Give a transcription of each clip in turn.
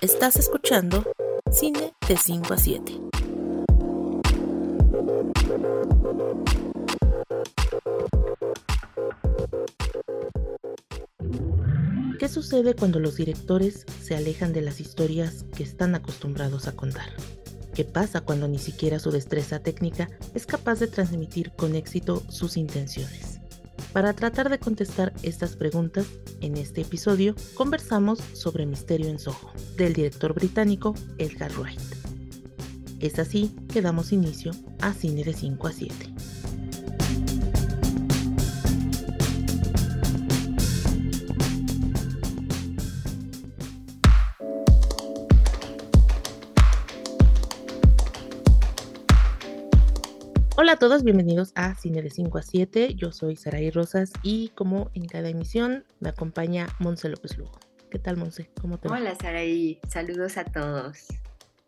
Estás escuchando Cine de 5 a 7. ¿Qué sucede cuando los directores se alejan de las historias que están acostumbrados a contar? ¿Qué pasa cuando ni siquiera su destreza técnica es capaz de transmitir con éxito sus intenciones? Para tratar de contestar estas preguntas, en este episodio conversamos sobre Misterio en Soho, del director británico Edgar Wright. Es así que damos inicio a Cine de 5 a 7. Hola a todos, bienvenidos a Cine de 5 a 7. Yo soy Saraí Rosas y como en cada emisión me acompaña Monse López Lugo. ¿Qué tal, Monse? ¿Cómo te va? Hola, Saraí. Saludos a todos.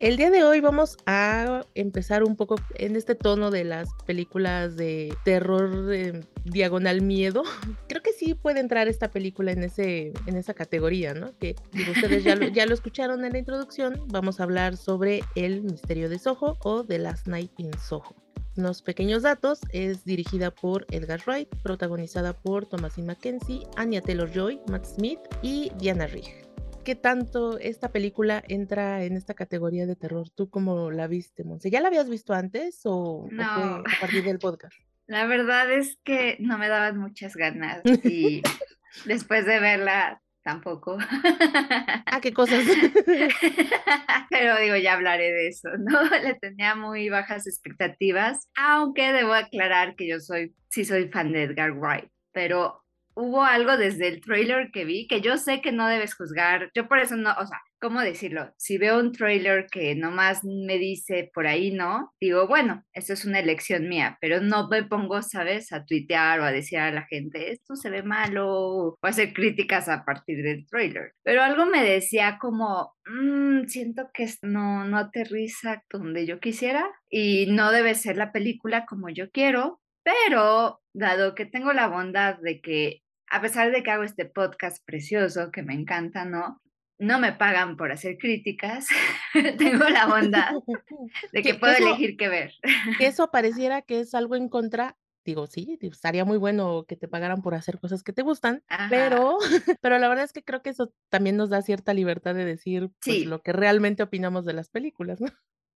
El día de hoy vamos a empezar un poco en este tono de las películas de terror eh, diagonal miedo. Creo que sí puede entrar esta película en ese en esa categoría, ¿no? Que ustedes ya lo, ya lo escucharon en la introducción. Vamos a hablar sobre el misterio de Soho o The Last Night in Soho. Unos pequeños datos, es dirigida por Edgar Wright, protagonizada por Thomasin McKenzie, Anya Taylor-Joy, Matt Smith y Diana Rigg. ¿Qué tanto esta película entra en esta categoría de terror? ¿Tú cómo la viste, Monse? ¿Ya la habías visto antes o, no. o fue a partir del podcast? La verdad es que no me daban muchas ganas y después de verla tampoco. Ah, qué cosas. Pero digo, ya hablaré de eso, ¿no? Le tenía muy bajas expectativas, aunque debo aclarar que yo soy, sí soy fan de Edgar Wright, pero hubo algo desde el trailer que vi que yo sé que no debes juzgar. Yo por eso no, o sea, ¿cómo decirlo? Si veo un trailer que nomás me dice por ahí no, digo, bueno, eso es una elección mía, pero no me pongo, ¿sabes?, a tuitear o a decir a la gente, esto se ve malo, o hacer críticas a partir del trailer. Pero algo me decía como, mmm, siento que no, no aterriza donde yo quisiera y no debe ser la película como yo quiero, pero dado que tengo la bondad de que, a pesar de que hago este podcast precioso que me encanta, ¿no? No me pagan por hacer críticas, tengo la bondad de que puedo eso, elegir qué ver. Que eso pareciera que es algo en contra. Digo, sí, estaría muy bueno que te pagaran por hacer cosas que te gustan, Ajá. pero, pero la verdad es que creo que eso también nos da cierta libertad de decir pues, lo que realmente opinamos de las películas, ¿no?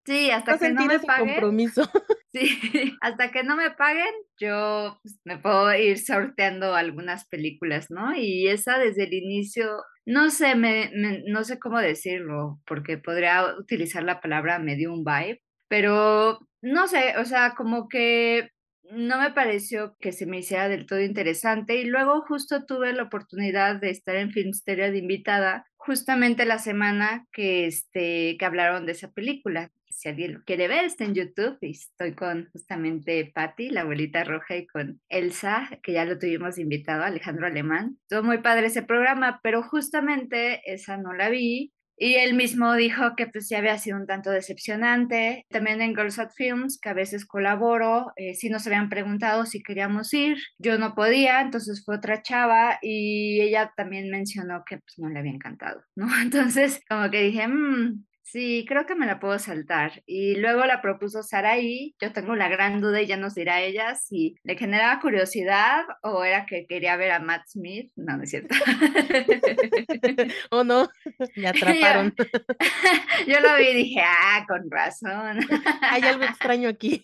Sí, hasta No que no me ese paguen, compromiso. Sí, hasta que no me paguen, yo pues, me puedo ir sorteando algunas películas, ¿no? Y esa desde el inicio, no sé, me, no sé cómo decirlo, porque podría utilizar la palabra me dio un vibe, pero no sé, o sea, como que no me pareció que se me hiciera del todo interesante y luego justo tuve la oportunidad de estar en Filmsteria de invitada justamente la semana que, este, que hablaron de esa película. Si alguien quiere ver, está en YouTube y estoy con justamente Patty, la abuelita roja, y con Elsa, que ya lo tuvimos invitado, Alejandro Alemán. Estuvo muy padre ese programa, pero justamente esa no la vi y él mismo dijo que pues sí había sido un tanto decepcionante. También en Girls at Films, que a veces colaboro, eh, sí nos habían preguntado si queríamos ir. Yo no podía, entonces fue otra chava y ella también mencionó que pues no le había encantado, ¿no? Entonces como que dije, mmm, Sí, creo que me la puedo saltar. Y luego la propuso Saraí. Yo tengo la gran duda y ya nos dirá ella si le generaba curiosidad o era que quería ver a Matt Smith. No, no es cierto. ¿O no? Me atraparon. Yo, yo lo vi y dije, ah, con razón. Hay algo extraño aquí.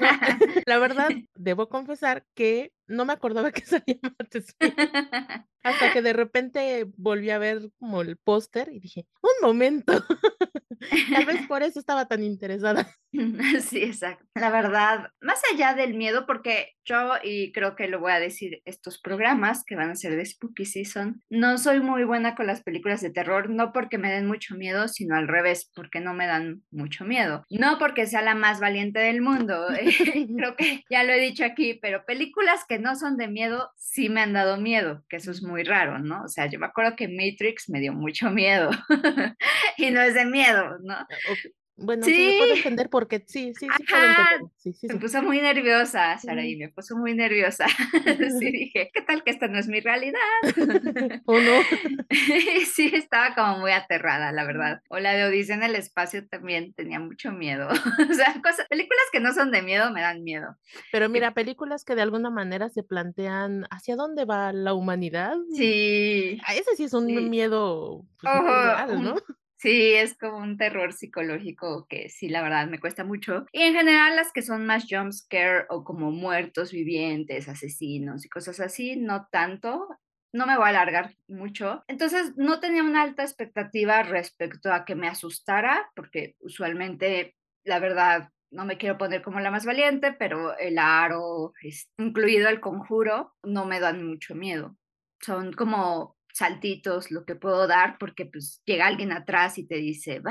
No, la verdad, debo confesar que no me acordaba que salía Smith. Hasta que de repente volví a ver como el póster y dije, un momento. Tal vez por eso estaba tan interesada. Sí, exacto. La verdad, más allá del miedo, porque yo, y creo que lo voy a decir, estos programas que van a ser de Spooky Season, no soy muy buena con las películas de terror, no porque me den mucho miedo, sino al revés, porque no me dan mucho miedo. No porque sea la más valiente del mundo, creo que ya lo he dicho aquí, pero películas que no son de miedo sí me han dado miedo, que eso es muy raro, ¿no? O sea, yo me acuerdo que Matrix me dio mucho miedo y no es de miedo, ¿no? Ok, Bueno, sí, me puedo Sí. entender porque sí, sí, sí puedo Ajá, entenderlo. Sí, sí, me sí. puso muy nerviosa, Mm. Saraí, me puso muy nerviosa. Sí, dije: "¿Qué tal que esta no es mi realidad?". ¿O no? Sí, estaba como muy aterrada, la verdad. O la de Odisea en el espacio también tenía mucho miedo. O sea, cosas películas que no son de miedo me dan miedo. Pero Y mira, películas que de alguna manera se plantean ¿hacia dónde va la humanidad? Sí, Ah, ese sí es un sí. miedo, pues, Ojo, real, ¿no? un sí, es como un terror psicológico que sí, la verdad me cuesta mucho. Y en general, las que son más jump scare o como muertos vivientes, asesinos y cosas así, no tanto. No me voy a alargar mucho. Entonces, no tenía una alta expectativa respecto a que me asustara, porque usualmente, la verdad, no me quiero poner como la más valiente, pero El Aro, incluido El Conjuro, no me dan mucho miedo. Son como saltitos lo que puedo dar, porque, pues, llega alguien atrás y te dice: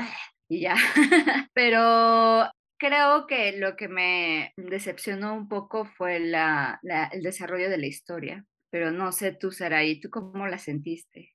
y ya. Pero creo que lo que me decepcionó un poco fue la el desarrollo de la historia, pero no sé tú, Saraí, ¿tú cómo la sentiste?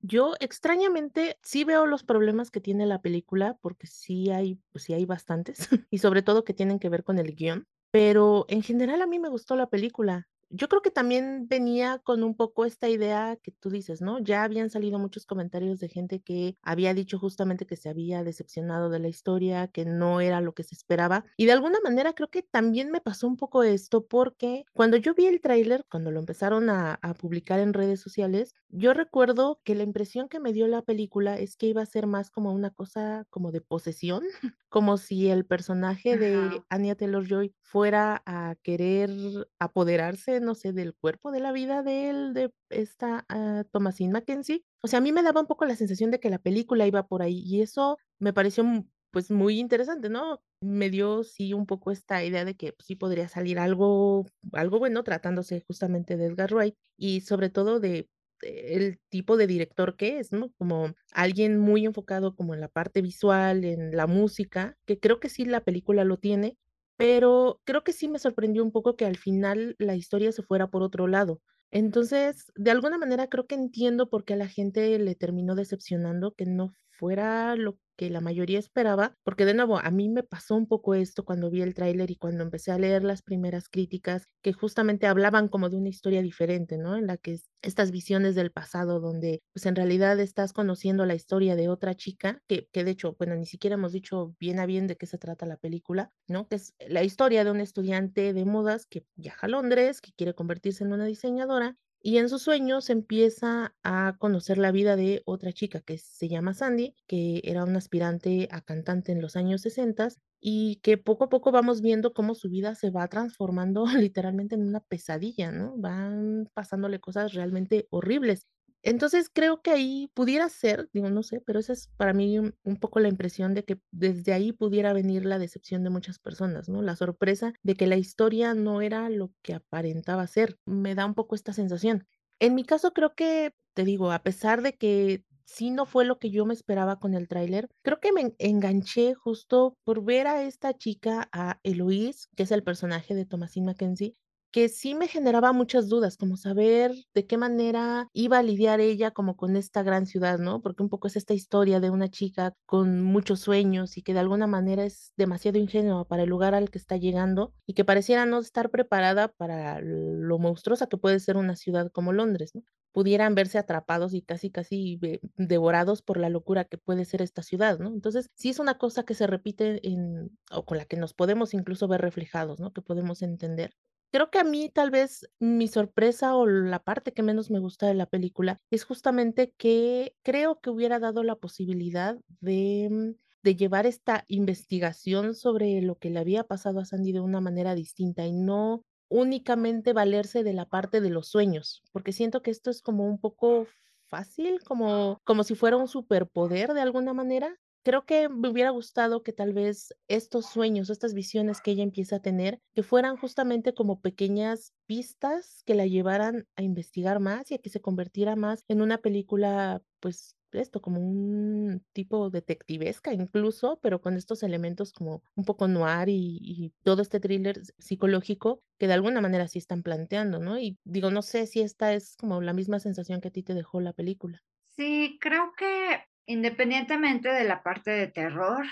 Yo, extrañamente, sí veo los problemas que tiene la película, porque sí hay, sí hay bastantes, y sobre todo que tienen que ver con el guion, pero en general a mí me gustó la película. Yo creo que también venía con un poco esta idea que tú dices, ¿no? Ya habían salido muchos comentarios de gente que había dicho justamente que se había decepcionado de la historia, que no era lo que se esperaba. Y de alguna manera creo que también me pasó un poco esto, porque cuando yo vi el tráiler, cuando lo empezaron a a publicar en redes sociales, yo recuerdo que la impresión que me dio la película es que iba a ser más como una cosa como de posesión, como si el personaje de. Anya Taylor-Joy fuera a querer apoderarse, no sé, del cuerpo, de la vida de él, de esta, ah, Thomasin McKenzie. O sea, a mí me daba un poco la sensación de que la película iba por ahí, y eso me pareció, pues, muy interesante, ¿no? Me dio, sí, un poco esta idea de que, pues, sí podría salir algo algo bueno tratándose justamente de Edgar Wright, y sobre todo de el tipo de director que es, ¿no? Como alguien muy enfocado como en la parte visual, en la música, que creo que sí la película lo tiene, pero creo que sí me sorprendió un poco que al final la historia se fuera por otro lado. Entonces, de alguna manera creo que entiendo por qué a la gente le terminó decepcionando, que no fuera lo que la mayoría esperaba, porque de nuevo, a mí me pasó un poco esto cuando vi el tráiler y cuando empecé a leer las primeras críticas, que justamente hablaban como de una historia diferente, ¿no? En la que estas visiones del pasado donde, pues, en realidad estás conociendo la historia de otra chica, que que de hecho, bueno, ni siquiera hemos dicho bien a bien de qué se trata la película, ¿no? Que es la historia de un estudiante de modas que viaja a Londres, que quiere convertirse en una diseñadora, y en sus sueños empieza a conocer la vida de otra chica que se llama Sandy, que era una aspirante a cantante en los años sesentas, y que poco a poco vamos viendo cómo su vida se va transformando literalmente en una pesadilla, ¿no? Van pasándole cosas realmente horribles. Entonces, creo que ahí pudiera ser, digo, no sé, pero esa es para mí un poco la impresión de que desde ahí pudiera venir la decepción de muchas personas, ¿no? La sorpresa de que la historia no era lo que aparentaba ser. Me da un poco esta sensación. En mi caso, creo que, te digo, a pesar de que sí no fue lo que yo me esperaba con el tráiler, creo que me en enganché justo por ver a esta chica, a Eloise, que es el personaje de Thomasin McKenzie, que sí me generaba muchas dudas, como saber de qué manera iba a lidiar ella como con esta gran ciudad, ¿no? Porque un poco es esta historia de una chica con muchos sueños y que de alguna manera es demasiado ingenua para el lugar al que está llegando y que pareciera no estar preparada para lo monstruosa que puede ser una ciudad como Londres, ¿no? Pudieran verse atrapados y casi, casi ve devorados por la locura que puede ser esta ciudad, ¿no? Entonces, sí es una cosa que se repite en o con la que nos podemos incluso ver reflejados, ¿no? Que podemos entender. Creo que a mí, tal vez, mi sorpresa o la parte que menos me gusta de la película es justamente que creo que hubiera dado la posibilidad de, mm, de llevar esta investigación sobre lo que le había pasado a Sandy de una manera distinta y no únicamente valerse de la parte de los sueños, porque siento que esto es como un poco fácil, como como si fuera un superpoder de alguna manera. Creo que me hubiera gustado que tal vez estos sueños, estas visiones que ella empieza a tener, que fueran justamente como pequeñas pistas que la llevaran a investigar más y a que se convirtiera más en una película, pues, esto, como un tipo detectivesca incluso, pero con estos elementos como un poco noir y y todo este thriller psicológico que de alguna manera sí están planteando, ¿no? Y digo, no sé si esta es como la misma sensación que a ti te dejó la película. Sí, creo que independientemente de la parte de terror,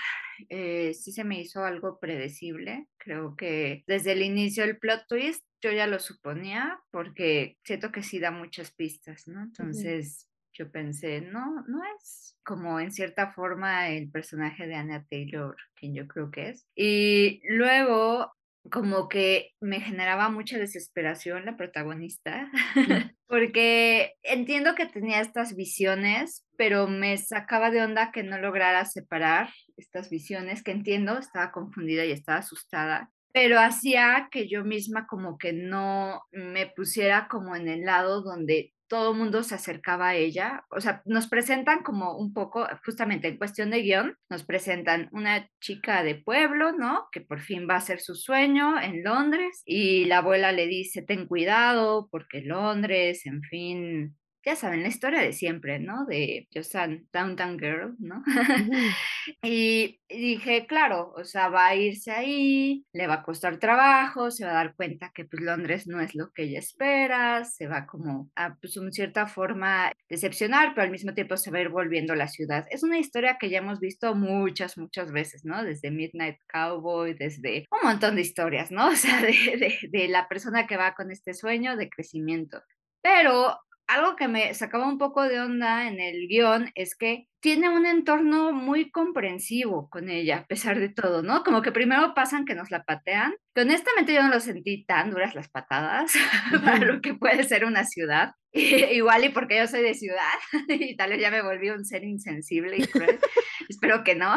eh, sí se me hizo algo predecible. Creo que desde el inicio del plot twist yo ya lo suponía porque siento que sí da muchas pistas, ¿no? Entonces yo pensé, no, no es como en cierta forma el personaje de Anna Taylor, quien yo creo que es. Y luego como que me generaba mucha desesperación la protagonista, porque entiendo que tenía estas visiones, pero me sacaba de onda que no lograra separar estas visiones, que entiendo, estaba confundida y estaba asustada, pero hacía que yo misma como que no me pusiera como en el lado donde todo el mundo se acercaba a ella. O sea, nos presentan como un poco, justamente en cuestión de guion, nos presentan una chica de pueblo, ¿no? Que por fin va a ser su sueño en Londres y la abuela le dice, ten cuidado porque Londres, en fin, ya saben, la historia de siempre, ¿no? De Josan Downtown Girl, ¿no? y dije, claro, o sea, va a irse ahí, le va a costar trabajo, se va a dar cuenta que pues Londres no es lo que ella espera, se va como a pues en cierta forma decepcionar, pero al mismo tiempo se va a ir volviendo a la ciudad. Es una historia que ya hemos visto muchas, muchas veces, ¿no? Desde Midnight Cowboy, desde un montón de historias, ¿no? O sea, de, de, de la persona que va con este sueño de crecimiento. Pero algo que me sacaba un poco de onda en el guion es que tiene un entorno muy comprensivo con ella, a pesar de todo, ¿no? Como que primero pasan que nos la patean, que honestamente yo no lo sentí tan duras las patadas para lo que puede ser una ciudad. igual y porque yo soy de ciudad y tal vez ya me volví un ser insensible y cruel. Espero que no.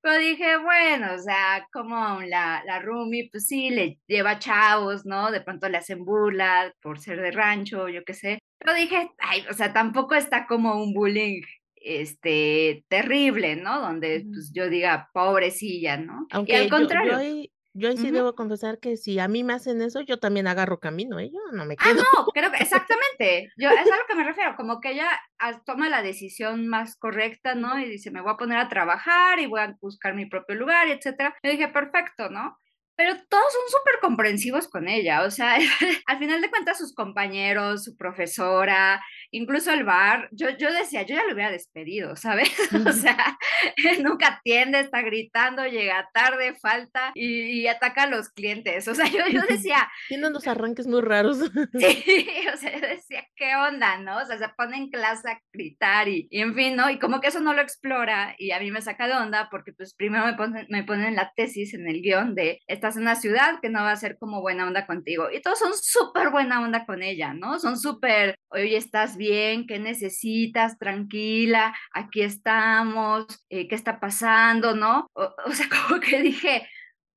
Pero dije, bueno, o sea, como la, la Rumi, pues sí, le lleva chavos, ¿no? De pronto le hacen burla por ser de rancho, yo qué sé. Pero dije, ay, o sea, tampoco está como un bullying este, terrible, ¿no? Donde pues, yo diga, pobrecilla, ¿no? Aunque y al contrario. Yo, sí debo confesar que si a mí me hacen eso, yo también agarro camino, ¿eh? Yo no me ah, quedo. Ah, no, creo que exactamente. Yo, es a lo que me refiero, como que ella toma la decisión más correcta, ¿no? Y dice, me voy a poner a trabajar y voy a buscar mi propio lugar, etcétera. Yo dije, perfecto, ¿no? Pero todos son súper comprensivos con ella, o sea, al final de cuentas sus compañeros, su profesora, incluso el bar, yo, yo decía, yo ya lo hubiera despedido, ¿sabes? o sea, nunca atiende, está gritando, llega tarde, falta y, ataca a los clientes, o sea, yo, yo decía... Tiene unos arranques muy raros. sí, o sea, yo decía, ¿qué onda, no? O sea, se pone en clase a gritar y, y, en fin, ¿no? Y como que eso no lo explora y a mí me saca de onda porque pues primero me ponen, me ponen la tesis en el guion de esta en una ciudad que no va a ser como buena onda contigo. Y todos son súper buena onda con ella, ¿no? Son súper, oye, ¿estás bien? ¿Qué necesitas? Tranquila, aquí estamos, eh, ¿qué está pasando? ¿No? O, o sea, como que dije,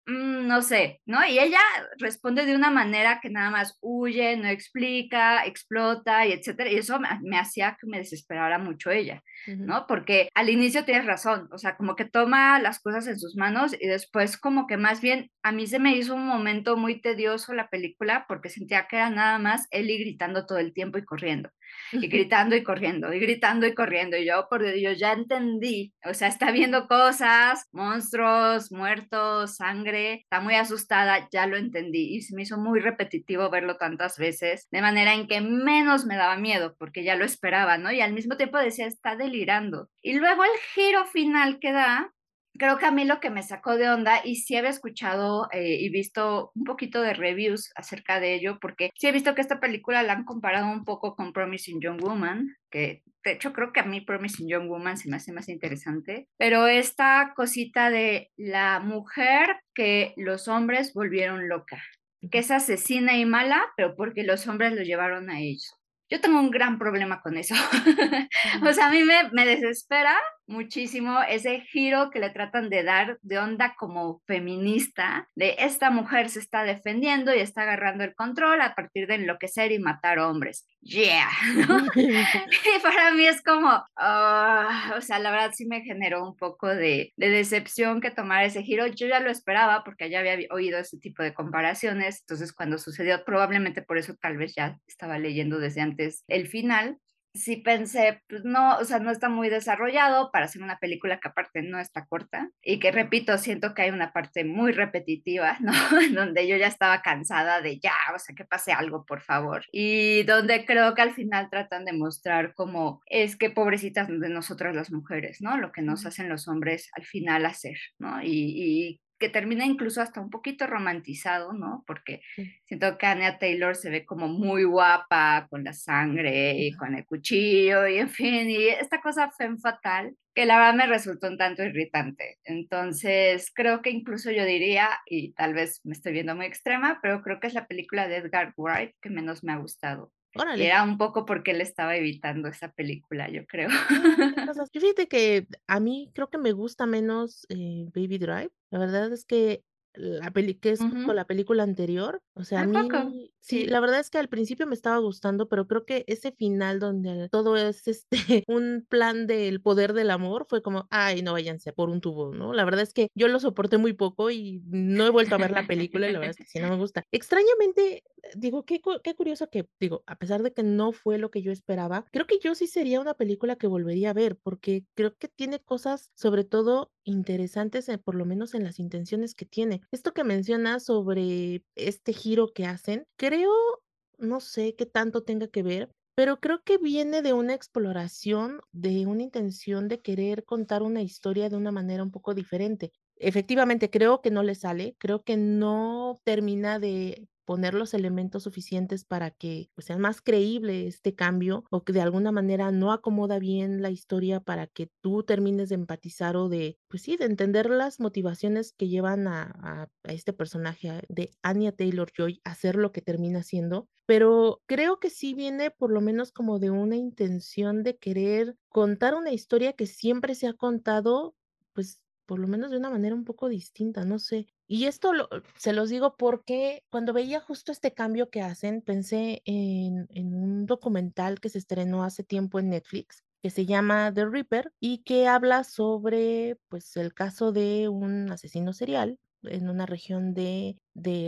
Mm, no sé, ¿no? Y ella responde de una manera que nada más huye, no explica, explota y etcétera. Y eso me, hacía que me desesperara mucho ella, ¿no? Porque al inicio tienes razón, o sea, como que toma las cosas en sus manos y después como que más bien a mí se me hizo un momento muy tedioso la película porque sentía que era nada más Ellie gritando todo el tiempo y corriendo y gritando y corriendo, y gritando y corriendo. Y yo, por Dios, ya entendí. O sea, está viendo cosas, monstruos, muertos, sangre, está muy asustada, ya lo entendí. Y se me hizo muy repetitivo verlo tantas veces, de manera en que menos me daba miedo, porque ya lo esperaba, ¿no? Y al mismo tiempo decía, está delirando. Y luego el giro final que da, creo que a mí lo que me sacó de onda, y sí había escuchado eh, y visto un poquito de reviews acerca de ello, porque sí he visto que esta película la han comparado un poco con Promising Young Woman, que de hecho creo que a mí Promising Young Woman se me hace más interesante, pero esta cosita de la mujer que los hombres volvieron loca, que es asesina y mala, pero porque los hombres lo llevaron a ellos. Yo tengo un gran problema con eso. o sea, a mí me, me desespera muchísimo ese giro que le tratan de dar de onda como feminista, de esta mujer se está defendiendo y está agarrando el control a partir de enloquecer y matar hombres. Yeah. y para mí es como, ah, o sea, la verdad sí me generó un poco de, de decepción que tomar ese giro. Yo ya lo esperaba porque ya había oído ese tipo de comparaciones, entonces cuando sucedió, probablemente por eso tal vez ya estaba leyendo desde antes el final sí pensé, pues no, o sea, no está muy desarrollado para hacer una película que aparte no está corta y que repito, siento que hay una parte muy repetitiva, ¿no? Donde yo ya estaba cansada de ya, o sea, que pase algo, por favor. Y donde creo que al final tratan de mostrar cómo es que pobrecitas de nosotras las mujeres, ¿no? Lo que nos hacen los hombres al final hacer, ¿no? Y, y que termina incluso hasta un poquito romantizado, ¿no? Porque siento que Anya Taylor se ve como muy guapa con la sangre y con el cuchillo y en fin, y esta cosa fue fatal que la verdad me resultó un tanto irritante. Entonces, creo que incluso yo diría, y tal vez me estoy viendo muy extrema, pero creo que es la película de Edgar Wright que menos me ha gustado. Era un poco porque él estaba evitando esa película, yo creo. Fíjate que a mí creo que me gusta menos eh, Baby Drive. La verdad es que la peli que es con la película anterior, o sea, a mí sí, la verdad es que al principio me estaba gustando, pero creo que ese final donde todo es, este, un plan del poder del amor, fue como: "Ay, no, váyanse por un tubo", ¿no? La verdad es que yo lo soporté muy poco y no he vuelto a ver la película, y la verdad es que sí no me gusta. Extrañamente, digo, qué qué curioso que, digo, a pesar de que no fue lo que yo esperaba, creo que yo sí sería una película que volvería a ver, porque creo que tiene cosas, sobre todo interesantes, eh, por lo menos en las intenciones que tiene. Esto que mencionas sobre este giro que hacen, creo, no sé qué tanto tenga que ver, pero creo que viene de una exploración, de una intención de querer contar una historia de una manera un poco diferente. Efectivamente, creo que no le sale, creo que no termina de poner los elementos suficientes para que, pues, sea más creíble este cambio, o que de alguna manera no acomoda bien la historia para que tú termines de empatizar o de, pues sí, de entender las motivaciones que llevan a a este personaje de Anya Taylor-Joy a ser lo que termina siendo. Pero creo que sí viene por lo menos como de una intención de querer contar una historia que siempre se ha contado, pues, por lo menos de una manera un poco distinta, no sé. Y esto lo se los digo porque cuando veía justo este cambio que hacen, pensé en un documental que se estrenó hace tiempo en Netflix, que se llama The Reaper, y que habla sobre, pues, el caso de un asesino serial en una región de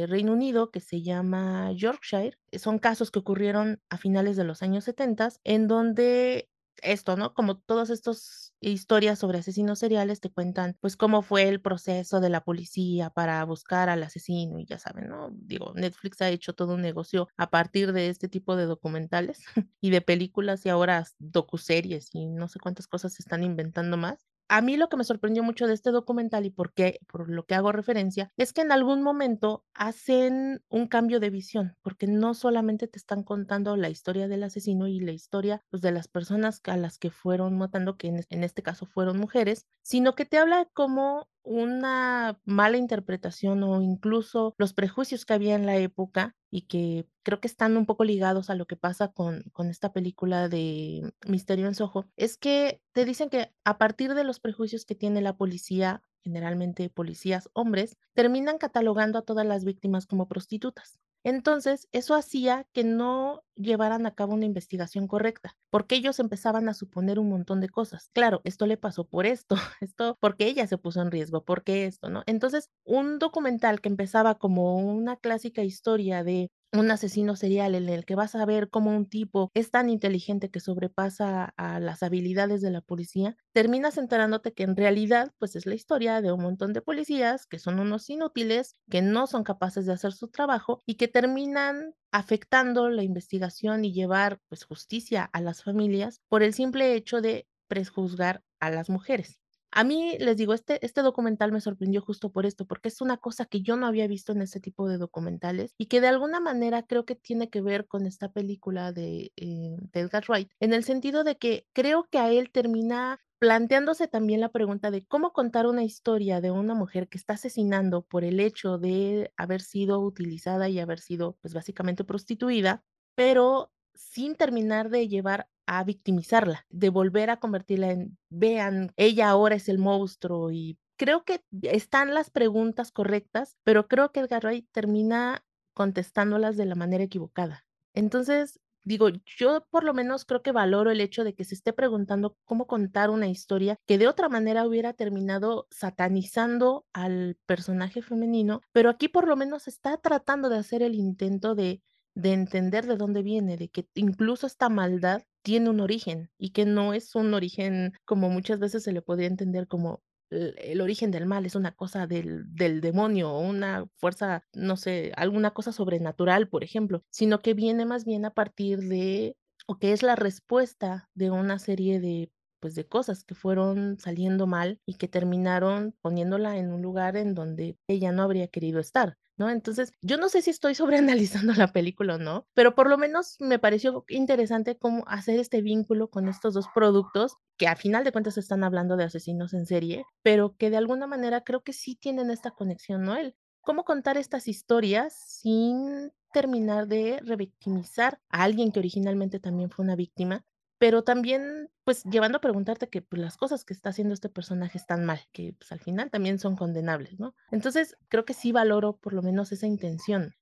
Reino Unido que se llama Yorkshire. Son casos que ocurrieron a finales de los años setentas, en donde esto, ¿no? Como todos estos historias sobre asesinos seriales te cuentan, pues, cómo fue el proceso de la policía para buscar al asesino y ya saben, ¿no? Digo, Netflix ha hecho todo un negocio a partir de este tipo de documentales y de películas y ahora docuseries y no sé cuántas cosas se están inventando más. A mí lo que me sorprendió mucho de este documental y por qué por lo que hago referencia, es que en algún momento hacen un cambio de visión, porque no solamente te están contando la historia del asesino y la historia, pues, de las personas a las que fueron matando, que en en este caso fueron mujeres, sino que te habla como una mala interpretación o incluso los prejuicios que había en la época y que creo que están un poco ligados a lo que pasa con con esta película de Misterio en Soho, es que te dicen que a partir de los prejuicios que tiene la policía, generalmente policías hombres, terminan catalogando a todas las víctimas como prostitutas. Entonces, eso hacía que no llevaran a cabo una investigación correcta, porque ellos empezaban a suponer un montón de cosas. Claro, esto le pasó por esto, esto porque ella se puso en riesgo, porque esto, ¿no? Entonces, un documental que empezaba como una clásica historia de un asesino serial en el que vas a ver cómo un tipo es tan inteligente que sobrepasa a las habilidades de la policía, terminas enterándote que en realidad, pues, es la historia de un montón de policías que son unos inútiles, que no son capaces de hacer su trabajo y que terminan afectando la investigación y llevar, pues, justicia a las familias por el simple hecho de prejuzgar a las mujeres. A mí, les digo, este este documental me sorprendió justo por esto, porque es una cosa que yo no había visto en ese tipo de documentales y que de alguna manera creo que tiene que ver con esta película de, eh, de Edgar Wright, en el sentido de que creo que a él termina planteándose también la pregunta de cómo contar una historia de una mujer que está asesinando por el hecho de haber sido utilizada y haber sido, pues, básicamente prostituida, pero sin terminar de llevar a victimizarla, de volver a convertirla en, vean, ella ahora es el monstruo y creo que están las preguntas correctas, pero creo que Edgar Wright termina contestándolas de la manera equivocada. Entonces, digo, yo por lo menos creo que valoro el hecho de que se esté preguntando cómo contar una historia que de otra manera hubiera terminado satanizando al personaje femenino, pero aquí por lo menos está tratando de hacer el intento de de entender de dónde viene, de que incluso esta maldad tiene un origen y que no es un origen como muchas veces se le podría entender como el origen del mal es una cosa del, del demonio o una fuerza, no sé, alguna cosa sobrenatural, por ejemplo, sino que viene más bien a partir de, o que es la respuesta de una serie de pues de cosas que fueron saliendo mal y que terminaron poniéndola en un lugar en donde ella no habría querido estar. ¿No? Entonces, yo no sé si estoy sobreanalizando la película o no, pero por lo menos me pareció interesante cómo hacer este vínculo con estos dos productos que a final de cuentas están hablando de asesinos en serie, pero que de alguna manera creo que sí tienen esta conexión, ¿no? El cómo contar estas historias sin terminar de revictimizar a alguien que originalmente también fue una víctima, pero también, pues, llevando a preguntarte que, pues, las cosas que está haciendo este personaje están mal, que, pues, al final también son condenables, ¿no? Entonces, creo que sí valoro por lo menos esa intención.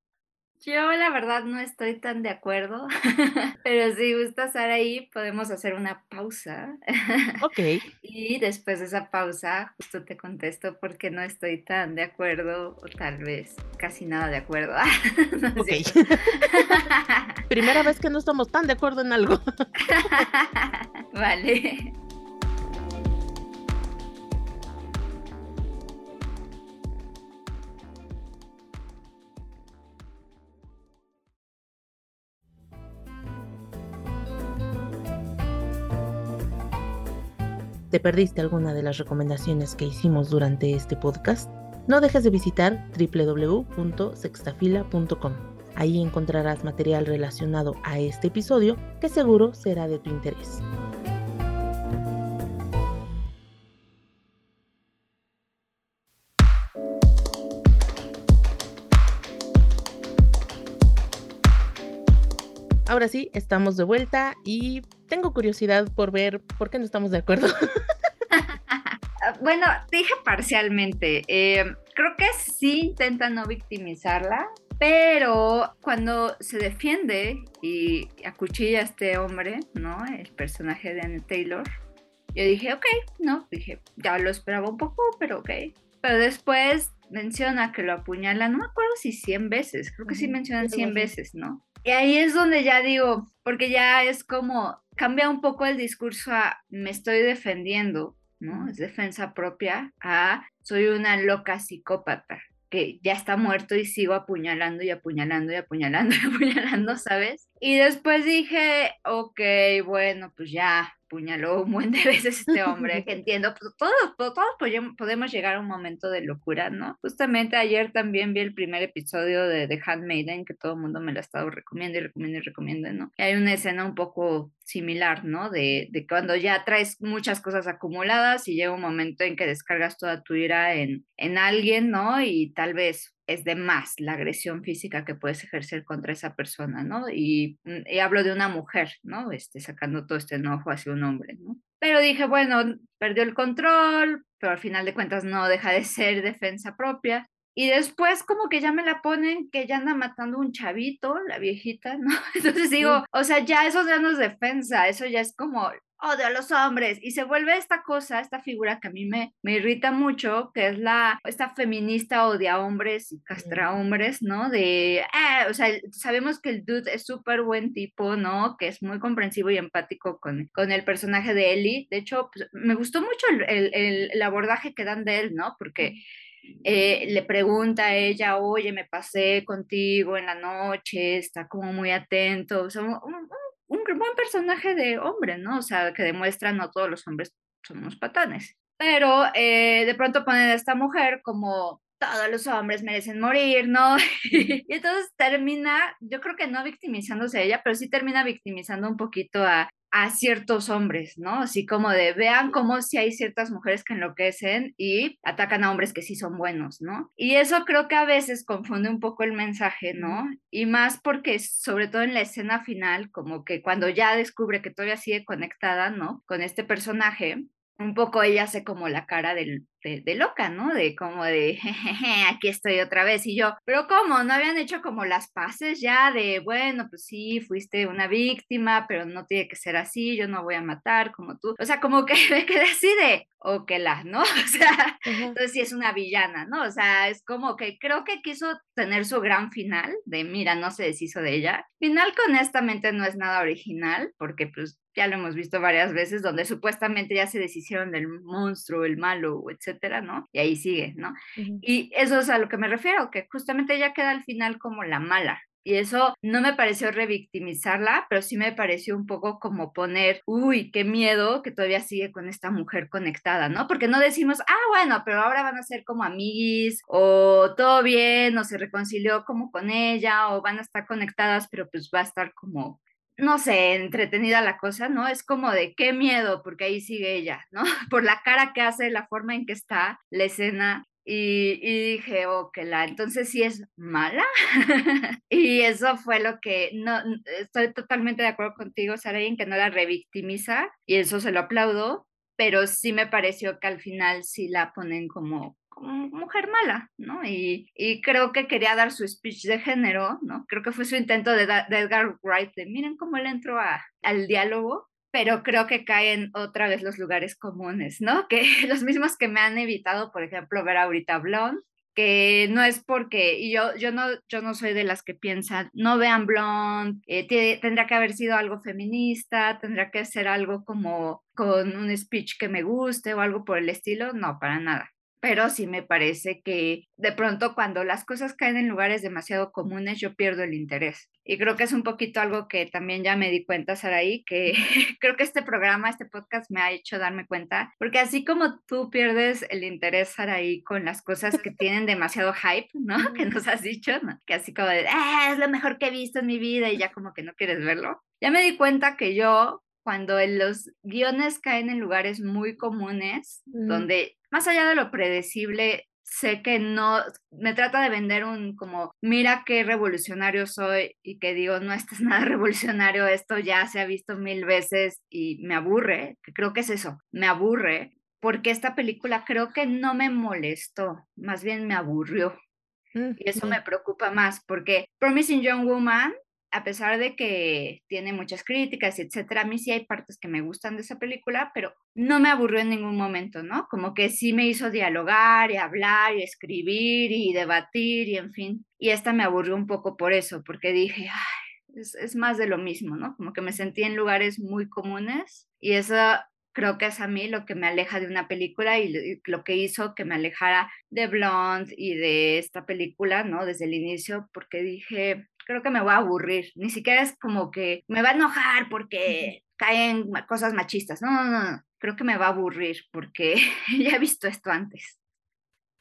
Yo la verdad no estoy tan de acuerdo, pero si gustas ahí podemos hacer una pausa. Ok. y después de esa pausa justo te contesto porque no estoy tan de acuerdo o tal vez casi nada de acuerdo. no ok. Primera vez que no estamos tan de acuerdo en algo. vale. ¿Te perdiste alguna de las recomendaciones que hicimos durante este podcast? No dejes de visitar www.sextafila.com. Ahí encontrarás material relacionado a este episodio que seguro será de tu interés. Ahora sí, estamos de vuelta y tengo curiosidad por ver por qué no estamos de acuerdo. bueno, dije parcialmente. Eh, creo que sí intenta no victimizarla, pero cuando se defiende y acuchilla a este hombre, ¿no? El personaje de Anne Taylor, yo dije, ok, no, dije, ya lo esperaba un poco, pero ok. Pero después menciona que lo apuñala, no me acuerdo si 100 veces, creo que sí mencionan 100 veces, ¿no? Y ahí es donde ya digo, porque ya es como, cambia un poco el discurso a me estoy defendiendo, ¿no? Es defensa propia a soy una loca psicópata que ya está muerto y sigo apuñalando y apuñalando y apuñalando y apuñalando, ¿sabes? Y después dije, ok, bueno, pues ya, apuñaló un buen de veces este hombre, que entiendo, pues todos, todos, podemos llegar a un momento de locura, ¿no? Justamente ayer también vi el primer episodio de The Handmaiden, que todo el mundo me lo ha estado recomendando y recomiendo y recomiendo, ¿no? Y hay una escena un poco similar, ¿no? De, de cuando ya traes muchas cosas acumuladas y llega un momento en que descargas toda tu ira en, en alguien, ¿no? Y tal vez es de más la agresión física que puedes ejercer contra esa persona, ¿no? Y, mm, y, hablo de una mujer, ¿no? Este, sacando todo este enojo hacia un hombre, ¿no? Pero dije, bueno, perdió el control, pero al final de cuentas no deja de ser defensa propia. Y después como que ya me la ponen que ya anda matando un chavito, la viejita, ¿no? Entonces digo, o sea, ya eso ya no es defensa, eso ya es como odio a los hombres y se vuelve esta cosa, esta figura que a mí me, me irrita mucho, que es la, esta feminista odia a hombres y castra hombres, ¿no? De, eh, o sea, sabemos que el dude es súper buen tipo, ¿no? Que es muy comprensivo y empático con, con el personaje de Ellie. De hecho, pues, me gustó mucho el, el, el, abordaje que dan de él, ¿no? Porque... Eh, le pregunta a ella, oye, me pasé contigo en la noche, está como muy atento, o sea, un, un buen personaje de hombre, ¿no? O sea, que demuestra no todos los hombres somos patanes. Pero eh, de pronto ponen a esta mujer como todos los hombres merecen morir, ¿no? y entonces termina, yo creo que no victimizándose a ella, pero sí termina victimizando un poquito a, a ciertos hombres, ¿no? Así como de vean cómo si hay ciertas mujeres que enloquecen y atacan a hombres que sí son buenos, ¿no? Y eso creo que a veces confunde un poco el mensaje, ¿no? Y más porque sobre todo en la escena final, como que cuando ya descubre que todavía sigue conectada, ¿no? Con este personaje, un poco ella hace como la cara de, de, loca, ¿no? De como de, jejeje, aquí estoy otra vez. Y yo, pero ¿cómo? ¿No habían hecho como las paces ya de, bueno, pues sí, fuiste una víctima, pero no tiene que ser así, yo no voy a matar como tú? O sea, como que me quedé así de, o que ¿no? O sea, entonces sí es una villana, ¿no? O sea, es como que creo que quiso tener su gran final de, mira, no se deshizo de ella. Final que honestamente no es nada original, porque pues ya lo hemos visto varias veces, donde supuestamente ya se deshicieron del monstruo, el malo, etcétera, ¿no? Y ahí sigue, ¿no? Y eso es a lo que me refiero, que justamente ella queda al final como la mala, y eso no me pareció revictimizarla, pero sí me pareció un poco como poner, uy, qué miedo que todavía sigue con esta mujer conectada, ¿no? Porque no decimos, ah, bueno, pero ahora van a ser como amiguis, o todo bien, o se reconcilió como con ella, o van a estar conectadas, pero pues va a estar como no sé, entretenida la cosa, ¿no? Es como de qué miedo, porque ahí sigue ella, ¿no? Por la cara que hace, la forma en que está la escena. Y, dije, oh, que la, entonces sí es mala. y eso fue lo que, no, estoy totalmente de acuerdo contigo, en que no la revictimiza, y eso se lo aplaudo, pero sí me pareció que al final sí la ponen como mujer mala, ¿no? Y, y, creo que quería dar su speech de género, ¿no? Creo que fue su intento de, de Edgar Wright de miren cómo él entró a, al diálogo, pero creo que caen otra vez los lugares comunes, ¿no? Que los mismos que me han evitado, por ejemplo, ver ahorita Blonde, que no es porque, y yo, yo, no, yo no soy de las que piensan, no vean Blonde, eh, que haber sido algo feminista, tendrá que ser algo como con un speech que me guste o algo por el estilo, no, para nada pero sí me parece que de pronto cuando las cosas caen en lugares demasiado comunes, yo pierdo el interés. Y creo que es un poquito algo que también ya me di cuenta, Saraí, que creo que este programa, este podcast me ha hecho darme cuenta, porque así como tú pierdes el interés, Saraí, con las cosas que tienen demasiado hype, ¿no? Que nos has dicho, ¿no? Que así como de, ah, es lo mejor que he visto en mi vida y ya como que no quieres verlo. Ya me di cuenta que yo cuando los guiones caen en lugares muy comunes, donde más allá de lo predecible, sé que no, me trata de vender un como, mira qué revolucionario soy y que digo, no, esto es nada revolucionario, esto ya se ha visto mil veces y me aburre, que creo que es eso, me aburre, porque esta película creo que no me molestó, más bien me aburrió. Mm, y eso me preocupa más, porque Promising Young Woman a pesar de que tiene muchas críticas, etcétera, a mí sí hay partes que me gustan de esa película, pero no me aburrió en ningún momento, ¿no? Como que sí me hizo dialogar y hablar y escribir y debatir y en fin. Y esta me aburrió un poco por eso, porque dije, Ay, es, es más de lo mismo, ¿no? Como que me sentí en lugares muy comunes y eso creo que es a mí lo que me aleja de una película y lo que hizo que me alejara de Blonde y de esta película, ¿no? Desde el inicio, porque dije, creo que me voy a aburrir. Ni siquiera es como que me va a enojar porque caen cosas machistas. No, no, no. Creo que me va a aburrir porque ya he visto esto antes.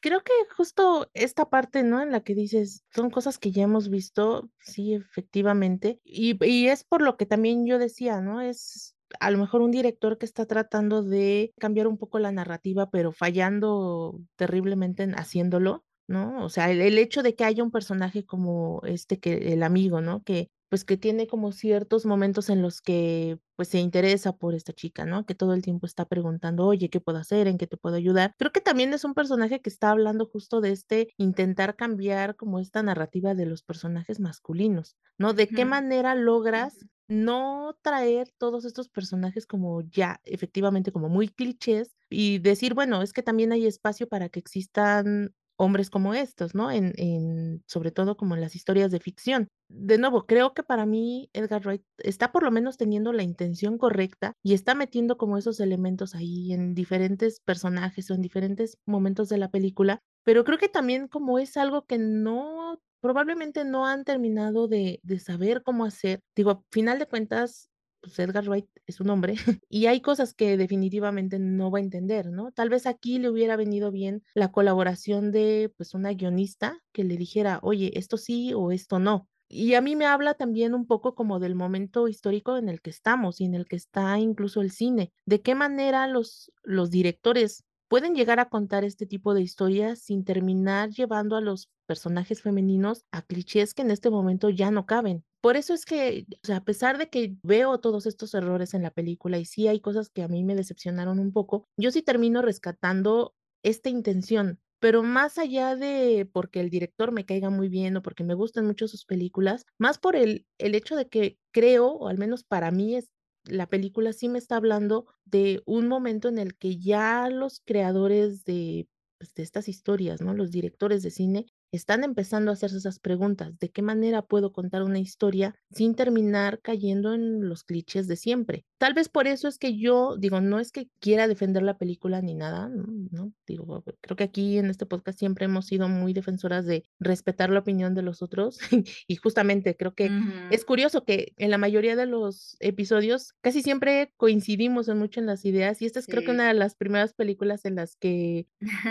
Creo que justo esta parte, ¿no? En la que dices, son cosas que ya hemos visto, sí, efectivamente. Y, y es por lo que también yo decía, ¿no? Es a lo mejor un director que está tratando de cambiar un poco la narrativa, pero fallando terriblemente en haciéndolo. ¿No? O sea, el, hecho de que haya un personaje como este, que el amigo, ¿no? Que pues que tiene como ciertos momentos en los que pues se interesa por esta chica, ¿no? Que todo el tiempo está preguntando, oye, ¿qué puedo hacer? ¿En qué te puedo ayudar? Creo que también es un personaje que está hablando justo de este intentar cambiar como esta narrativa de los personajes masculinos, ¿no? ¿De qué manera logras no traer todos estos personajes como ya efectivamente como muy clichés y decir, bueno, es que también hay espacio para que existan hombres como estos, ¿no? En, en, sobre todo como en las historias de ficción. De nuevo, creo que para mí Edgar Wright está por lo menos teniendo la intención correcta y está metiendo como esos elementos ahí en diferentes personajes o en diferentes momentos de la película, pero creo que también como es algo que no probablemente no han terminado de, de saber cómo hacer. Digo, a final de cuentas, pues Edgar Wright es un hombre y hay cosas que definitivamente no va a entender, ¿no? Tal vez aquí le hubiera venido bien la colaboración de pues una guionista que le dijera, oye, esto sí o esto no. Y a mí me habla también un poco como del momento histórico en el que estamos y en el que está incluso el cine. ¿De qué manera los, los directores pueden llegar a contar este tipo de historias sin terminar llevando a los personajes femeninos a clichés que en este momento ya no caben? Por eso es que, o sea, a pesar de que veo todos estos errores en la película y sí hay cosas que a mí me decepcionaron un poco, yo sí termino rescatando esta intención, pero más allá de porque el director me caiga muy bien o porque me gustan mucho sus películas, más por el, el hecho de que creo, o al menos para mí es la película sí me está hablando de un momento en el que ya los creadores de, pues, de estas historias, ¿no? Los directores de cine están empezando a hacerse esas preguntas. ¿De qué manera puedo contar una historia sin terminar cayendo en los clichés de siempre? Tal vez por eso es que yo digo, no es que quiera defender la película ni nada, ¿no? Digo, creo que aquí en este podcast siempre hemos sido muy defensoras de respetar la opinión de los otros y justamente creo que es curioso que en la mayoría de los episodios casi siempre coincidimos en mucho en las ideas y esta es creo que una de las primeras películas en las que,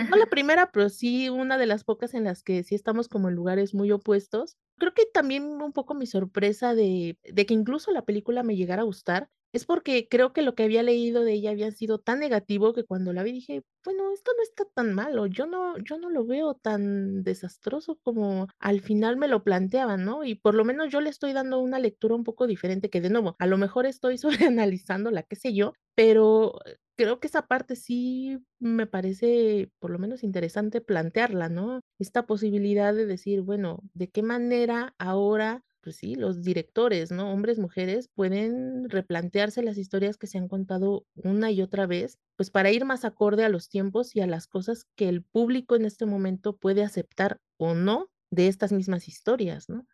no la primera, pero sí una de las pocas en las que estamos como en lugares muy opuestos. Creo que también un poco mi sorpresa de, de que incluso la película me llegara a gustar es porque creo que lo que había leído de ella había sido tan negativo que cuando la vi dije, bueno, esto no está tan malo, yo no, yo no lo veo tan desastroso como al final me lo planteaban, ¿no? Y por lo menos yo le estoy dando una lectura un poco diferente, que de nuevo, a lo mejor estoy sobreanalizando la qué sé yo, pero creo que esa parte sí me parece por lo menos interesante plantearla, ¿no? Esta posibilidad de decir, bueno, ¿de qué manera ahora, pues sí, los directores, ¿no? Hombres, mujeres, pueden replantearse las historias que se han contado una y otra vez, pues para ir más acorde a los tiempos y a las cosas que el público en este momento puede aceptar o no de estas mismas historias, ¿no?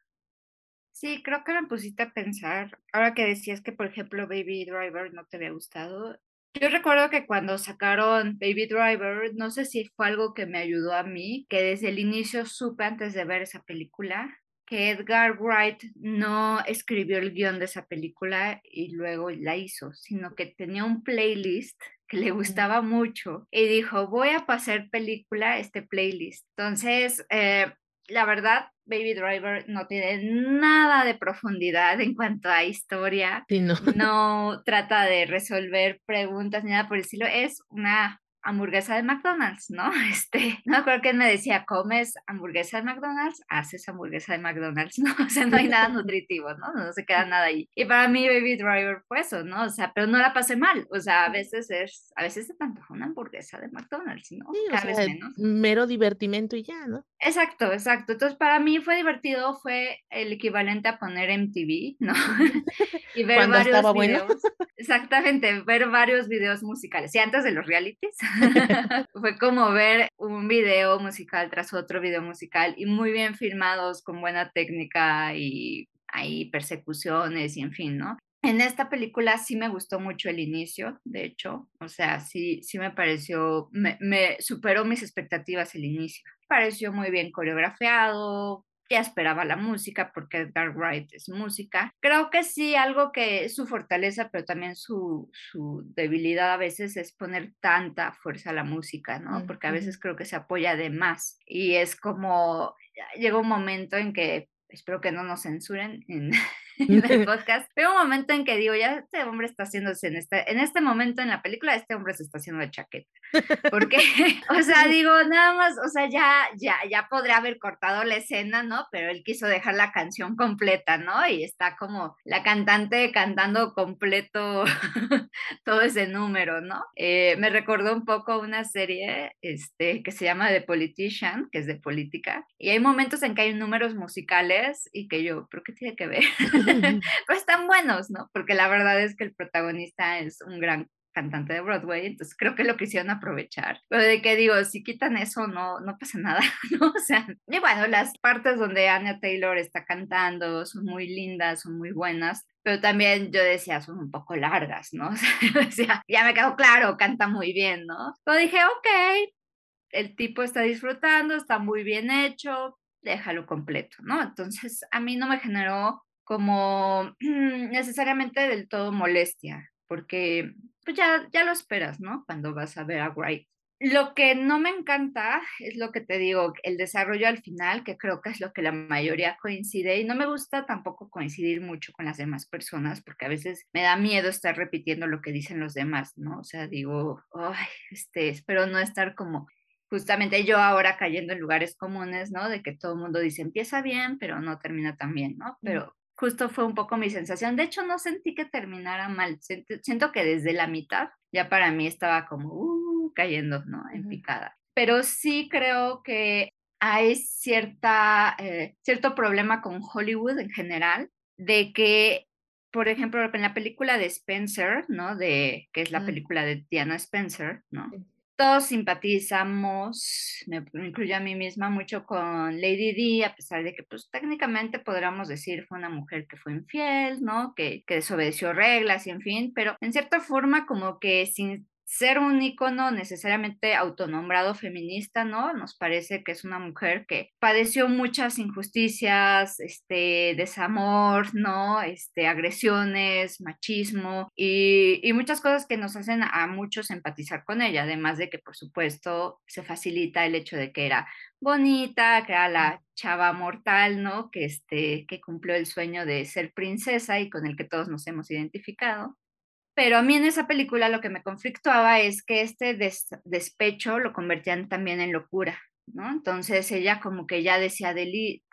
Sí, creo que me pusiste a pensar, ahora que decías que, por ejemplo, Baby Driver no te había gustado, yo recuerdo que cuando sacaron Baby Driver, no sé si fue algo que me ayudó a mí, que desde el inicio supe antes de ver esa película que Edgar Wright no escribió el guion de esa película y luego la hizo, sino que tenía un playlist que le gustaba mucho y dijo, voy a pasar película este playlist. Entonces, eh, la verdad, Baby Driver no tiene nada de profundidad en cuanto a historia. no. no trata de resolver preguntas ni nada por el estilo. Es una hamburguesa de McDonald's, ¿no? Este, no me acuerdo quién me decía, comes hamburguesa de McDonald's, haces hamburguesa de McDonald's, ¿no? O sea, no hay nada nutritivo, ¿no? No se queda nada ahí. Y para mí Baby Driver fue eso, ¿no? O sea, pero no la pasé mal, o sea, a veces es, a veces se te antoja una hamburguesa de McDonald's, ¿no? Sí, Cada vez menos. Mero divertimento y ya, ¿no? Exacto, exacto. Entonces, para mí fue divertido, fue el equivalente a poner MTV, ¿no? y ver Cuando varios videos. bueno. Exactamente, ver varios videos musicales. Y antes de los realities, fue como ver un video musical tras otro video musical y muy bien filmados, con buena técnica y hay persecuciones y en fin, ¿no? En esta película sí me gustó mucho el inicio, de hecho, o sea, sí, sí me pareció, me, me superó mis expectativas el inicio. Pareció muy bien coreografiado, ya esperaba la música porque Edgar Wright es música. Creo que sí, algo que es su fortaleza, pero también su, su debilidad a veces es poner tanta fuerza a la música, ¿no? Porque a veces creo que se apoya de más y es como, llega un momento en que, espero que no nos censuren en, en el podcast, pero un momento en que digo, ya este hombre está haciéndose en este, en este momento en la película, este hombre se está haciendo de chaqueta. Porque, o sea, digo, nada más, o sea, ya, ya, ya podría haber cortado la escena, ¿no? Pero él quiso dejar la canción completa, ¿no? Y está como la cantante cantando completo todo ese número, ¿no? Eh, me recordó un poco una serie este, que se llama The Politician, que es de política, y hay momentos en que hay números musicales y que yo, ¿pero qué tiene que ver? pero están buenos, ¿no? Porque la verdad es que el protagonista es un gran cantante de Broadway, entonces creo que lo quisieron aprovechar. Pero de que digo, si quitan eso, no, no pasa nada, ¿no? O sea, y bueno, las partes donde Anya Taylor está cantando son muy lindas, son muy buenas, pero también yo decía, son un poco largas, ¿no? O sea, yo decía, ya me quedó claro, canta muy bien, ¿no? Pero dije, ok, el tipo está disfrutando, está muy bien hecho, déjalo completo, ¿no? Entonces, a mí no me generó como necesariamente del todo molestia, porque pues ya, ya lo esperas, ¿no? Cuando vas a ver a Wright. Lo que no me encanta es lo que te digo, el desarrollo al final, que creo que es lo que la mayoría coincide y no me gusta tampoco coincidir mucho con las demás personas porque a veces me da miedo estar repitiendo lo que dicen los demás, ¿no? O sea, digo, ay, este, espero no estar como justamente yo ahora cayendo en lugares comunes, ¿no? De que todo el mundo dice empieza bien, pero no termina tan bien, ¿no? Pero justo fue un poco mi sensación. De hecho, no sentí que terminara mal. Siento, que desde la mitad ya para mí estaba como uh, cayendo, ¿no? En picada. Pero sí creo que hay cierta, eh, cierto problema con Hollywood en general, de que, por ejemplo, en la película de Spencer, ¿no? De, que es la película de Diana Spencer, ¿no? Todos simpatizamos, me, incluyo a mí misma, mucho con Lady Di, a pesar de que, pues, técnicamente podríamos decir fue una mujer que fue infiel, ¿no? Que, que desobedeció reglas y en fin, pero en cierta forma como que sin ser un icono necesariamente autonombrado feminista, ¿no? Nos parece que es una mujer que padeció muchas injusticias, este, desamor, ¿no? Este, agresiones, machismo y, y muchas cosas que nos hacen a muchos empatizar con ella, además de que, por supuesto, se facilita el hecho de que era bonita, que era la chava mortal, ¿no? Que, este, que cumplió el sueño de ser princesa y con el que todos nos hemos identificado. Pero a mí en esa película lo que me conflictuaba es que este despecho lo convertían también en locura, ¿no? Entonces ella como que ya decía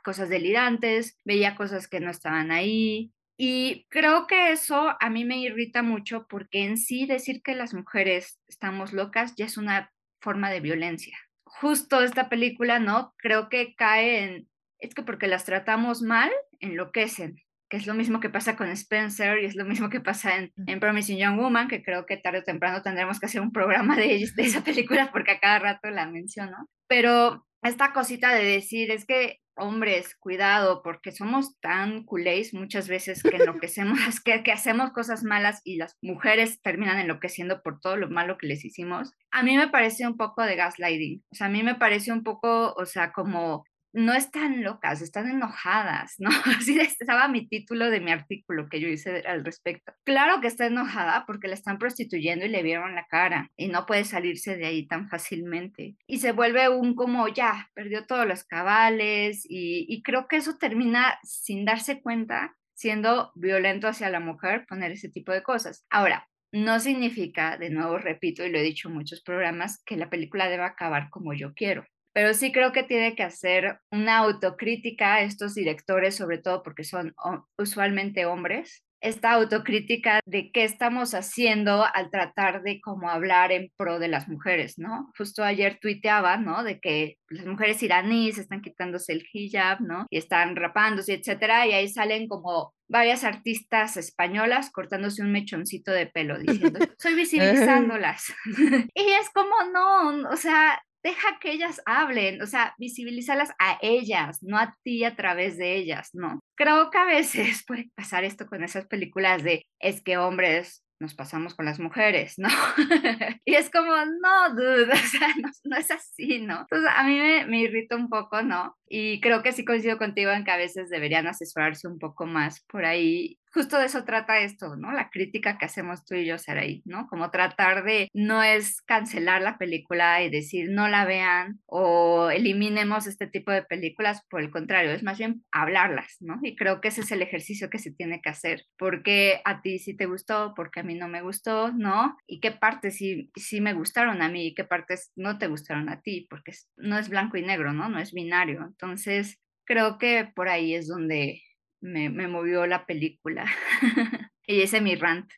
cosas delirantes, veía cosas que no estaban ahí. Y creo que eso a mí me irrita mucho porque en sí decir que las mujeres estamos locas ya es una forma de violencia. Justo esta película, ¿no? Creo que cae en, es que porque las tratamos mal, enloquecen que es lo mismo que pasa con Spencer y es lo mismo que pasa en, en, Promising Young Woman, que creo que tarde o temprano tendremos que hacer un programa de, de esa película porque a cada rato la menciono. Pero esta cosita de decir es que hombres, cuidado, porque somos tan culés muchas veces que enloquecemos, que, que hacemos cosas malas y las mujeres terminan enloqueciendo por todo lo malo que les hicimos. A mí me parece un poco de gaslighting, o sea, a mí me parece un poco, o sea, como no están locas, están enojadas, ¿no? Así estaba mi título de mi artículo que yo hice al respecto. Claro que está enojada porque la están prostituyendo y le vieron la cara y no puede salirse de ahí tan fácilmente. Y se vuelve un como ya, perdió todos los cabales y, y creo que eso termina sin darse cuenta siendo violento hacia la mujer poner ese tipo de cosas. Ahora, no significa, de nuevo repito y lo he dicho en muchos programas, que la película deba acabar como yo quiero pero sí creo que tiene que hacer una autocrítica a estos directores, sobre todo porque son usualmente hombres, esta autocrítica de qué estamos haciendo al tratar de como hablar en pro de las mujeres, ¿no? Justo ayer tuiteaba, ¿no? De que las mujeres iraníes están quitándose el hijab, ¿no? Y están rapándose, etcétera, y ahí salen como varias artistas españolas cortándose un mechoncito de pelo diciendo, soy visibilizándolas. y es como, no, o sea, deja que ellas hablen, o sea, visibilízalas a ellas, no a ti a través de ellas, ¿no? Creo que a veces puede pasar esto con esas películas de es que hombres nos pasamos con las mujeres, ¿no? y es como, no, dude, o sea, no, es así, ¿no? Entonces, a mí me, me irrita un poco, ¿no? Y creo que sí coincido contigo en que a veces deberían asesorarse un poco más por ahí justo de eso trata esto, ¿no? La crítica que hacemos tú y yo, Saraí, ¿no? Como tratar de, no es cancelar la película y decir no la vean o eliminemos este tipo de películas, por el contrario, es más bien hablarlas, ¿no? Y creo que ese es el ejercicio que se tiene que hacer, porque a ti sí te gustó, porque a mí no me gustó, ¿no? Y qué partes sí, sí me gustaron a mí y qué partes no te gustaron a ti, porque no es blanco y negro, ¿no? No es binario. Entonces, creo que por ahí es donde me, me movió la película. y ese mi rant.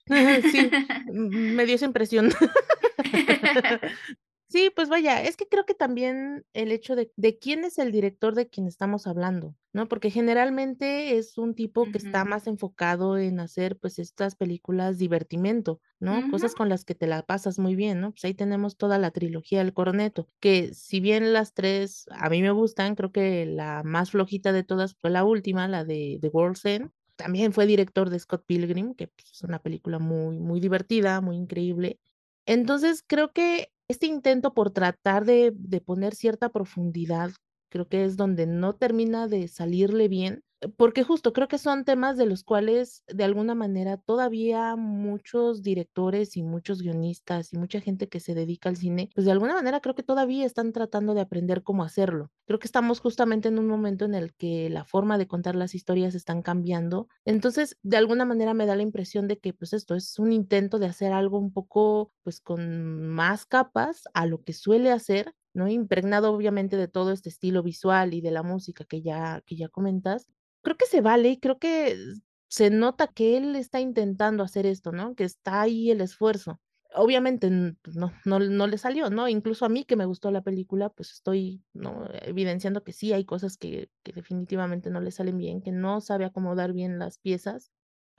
sí, me dio esa impresión. Sí, pues vaya, es que creo que también el hecho de, de quién es el director de quien estamos hablando, ¿no? Porque generalmente es un tipo que está más enfocado en hacer pues estas películas divertimento, ¿no? Cosas con las que te la pasas muy bien, ¿no? Pues ahí tenemos toda la trilogía del Corneto, que si bien las tres a mí me gustan, creo que la más flojita de todas fue la última, la de The World's End. También fue director de Scott Pilgrim, que pues, es una película muy, muy divertida, muy increíble. Entonces, creo que este intento por tratar de, de poner cierta profundidad, creo que es donde no termina de salirle bien, porque justo creo que son temas de los cuales de alguna manera todavía muchos directores y muchos guionistas y mucha gente que se dedica al cine, pues de alguna manera creo que todavía están tratando de aprender cómo hacerlo. Creo que estamos justamente en un momento en el que la forma de contar las historias están cambiando. Entonces, de alguna manera me da la impresión de que pues esto es un intento de hacer algo un poco pues con más capas a lo que suele hacer ¿no? Impregnado obviamente de todo este estilo visual y de la música que ya, que ya comentas, creo que se vale y creo que se nota que él está intentando hacer esto, ¿no? Que está ahí el esfuerzo. Obviamente pues, no, no, no le salió, ¿no? Incluso a mí que me gustó la película, pues estoy evidenciando que sí hay cosas que, que definitivamente no le salen bien, que no sabe acomodar bien las piezas.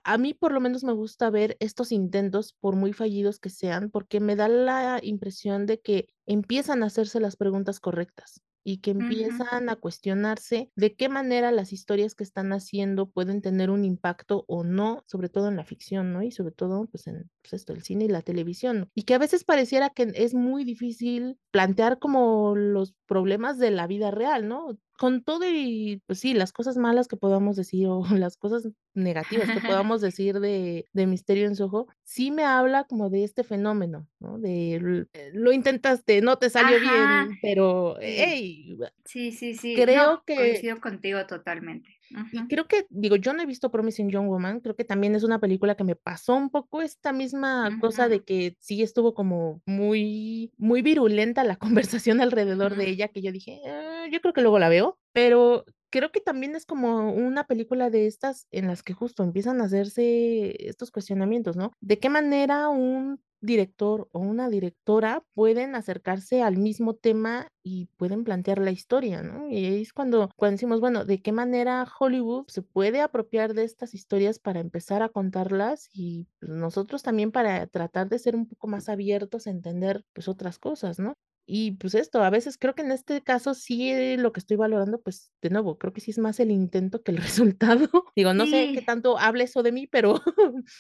A mí por lo menos me gusta ver estos intentos, por muy fallidos que sean, porque me da la impresión de que empiezan a hacerse las preguntas correctas y que empiezan a cuestionarse de qué manera las historias que están haciendo pueden tener un impacto o no, sobre todo en la ficción, ¿no? Y sobre todo, pues, en pues, esto, el cine y la televisión. Y que a veces pareciera que es muy difícil plantear como los problemas de la vida real, ¿no? Con todo y, pues sí, las cosas malas que podamos decir o las cosas negativas que podamos decir de de Misterio en Soho, sí me habla como de este fenómeno, ¿no? De eh, lo intentaste, no te salió Ajá, bien, pero, hey, sí, sí, sí. No, creo que coincido contigo totalmente. Y creo que, digo, yo no he visto Promising Young Woman, creo que también es una película que me pasó un poco esta misma cosa de que sí estuvo como muy muy virulenta la conversación alrededor de ella, que yo dije: "Ah, yo creo que luego la veo", pero creo que también es como una película de estas en las que justo empiezan a hacerse estos cuestionamientos, ¿no? ¿De qué manera un director o una directora pueden acercarse al mismo tema y pueden plantear la historia, ¿no? Y ahí es cuando cuando decimos, bueno, ¿de qué manera Hollywood se puede apropiar de estas historias para empezar a contarlas? Y, pues, nosotros también para tratar de ser un poco más abiertos a entender, pues, otras cosas, ¿no? Y, pues, esto, a veces creo que en este caso sí, eh, lo que estoy valorando, pues, de nuevo, creo que sí es más el intento que el resultado. Digo, no sé qué tanto hable eso de mí, pero